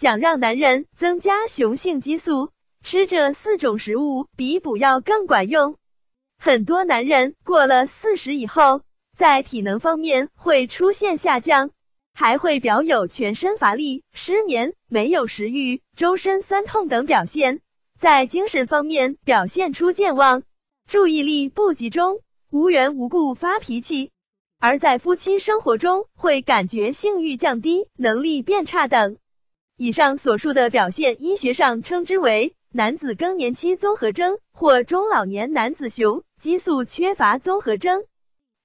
想让男人增加雄性激素，吃这四种食物比补药更管用。很多男人过了四十以后，在体能方面会出现下降，还会表有全身乏力、失眠、没有食欲、周身酸痛等表现。在精神方面表现出健忘、注意力不集中、无缘无故发脾气。而在夫妻生活中，会感觉性欲降低、能力变差等。以上所述的表现，医学上称之为男子更年期综合征或中老年男子雄激素缺乏综合征。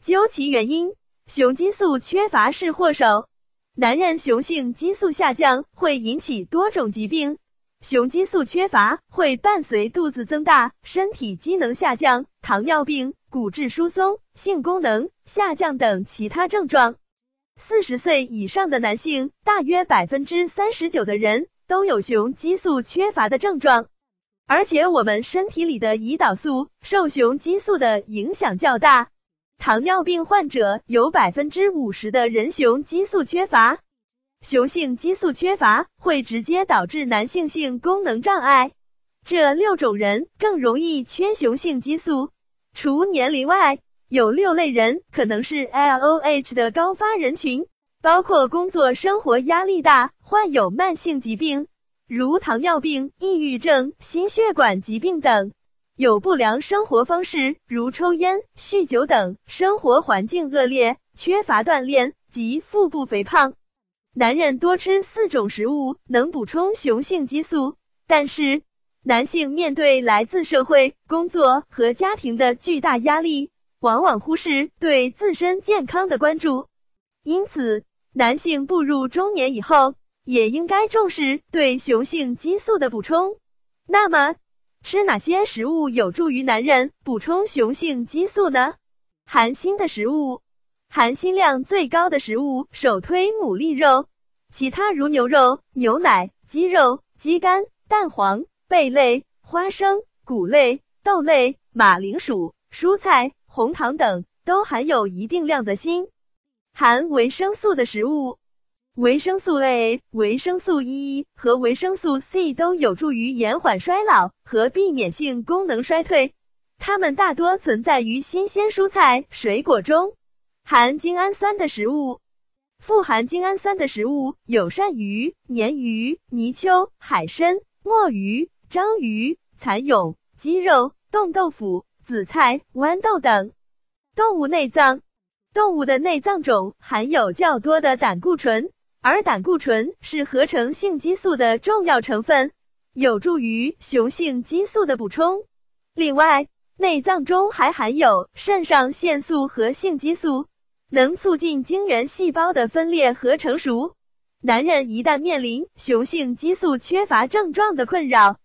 究其原因，雄激素缺乏是祸首。男人雄性激素下降会引起多种疾病。雄激素缺乏会伴随肚子增大、身体机能下降、糖尿病、骨质疏松、性功能下降等其他症状。四十岁以上的男性，大约百分之三十九的人都有雄激素缺乏的症状，而且我们身体里的胰岛素受雄激素的影响较大。糖尿病患者有百分之五十的人雄激素缺乏。雄性激素缺乏会直接导致男性性功能障碍，这六种人更容易缺雄性激素。除年龄外，有六类人可能是 LOH 的高发人群，包括工作生活压力大、患有慢性疾病，如糖尿病、抑郁症、心血管疾病等；有不良生活方式，如抽烟、酗酒等；生活环境恶劣，缺乏锻炼及腹部肥胖。男人多吃四种食物能补充雄性激素，但是男性面对来自社会、工作和家庭的巨大压力，往往忽视对自身健康的关注。因此，男性步入中年以后，也应该重视对雄性激素的补充。那么，吃哪些食物有助于男人补充雄性激素呢？含锌的食物。含锌量最高的食物，首推牡蛎肉，其他如牛肉、牛奶、鸡肉、鸡肝、蛋黄、贝类、花生、谷类、豆类、马铃薯、蔬菜、红糖等都含有一定量的锌。含维生素的食物，维生素 A、维生素 E 和维生素 C 都有助于延缓衰老和避免性功能衰退，它们大多存在于新鲜蔬菜、水果中。含精氨酸的食物，富含精氨酸的食物有鳝鱼、鲶鱼、泥鳅、海参、墨鱼、章鱼、蚕蛹、鸡肉、冻豆腐、紫菜、豌豆等。动物内脏，动物的内脏中含有较多的胆固醇，而胆固醇是合成性激素的重要成分，有助于雄性激素的补充。另外，内脏中还含有肾上腺素和性激素。能促进精原细胞的分裂和成熟。男人一旦面临雄性激素缺乏症状的困扰，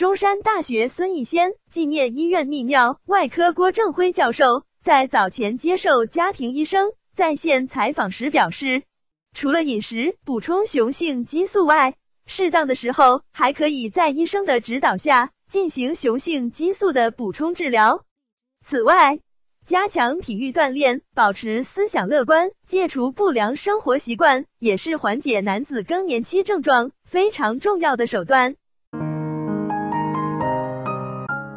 中山大学孙逸仙纪念医院泌尿外科郭正辉教授在早前接受家庭医生在线采访时表示，除了饮食补充雄性激素外，适当的时候还可以在医生的指导下进行雄性激素的补充治疗。此外，加强体育锻炼，保持思想乐观，戒除不良生活习惯，也是缓解男子更年期症状非常重要的手段。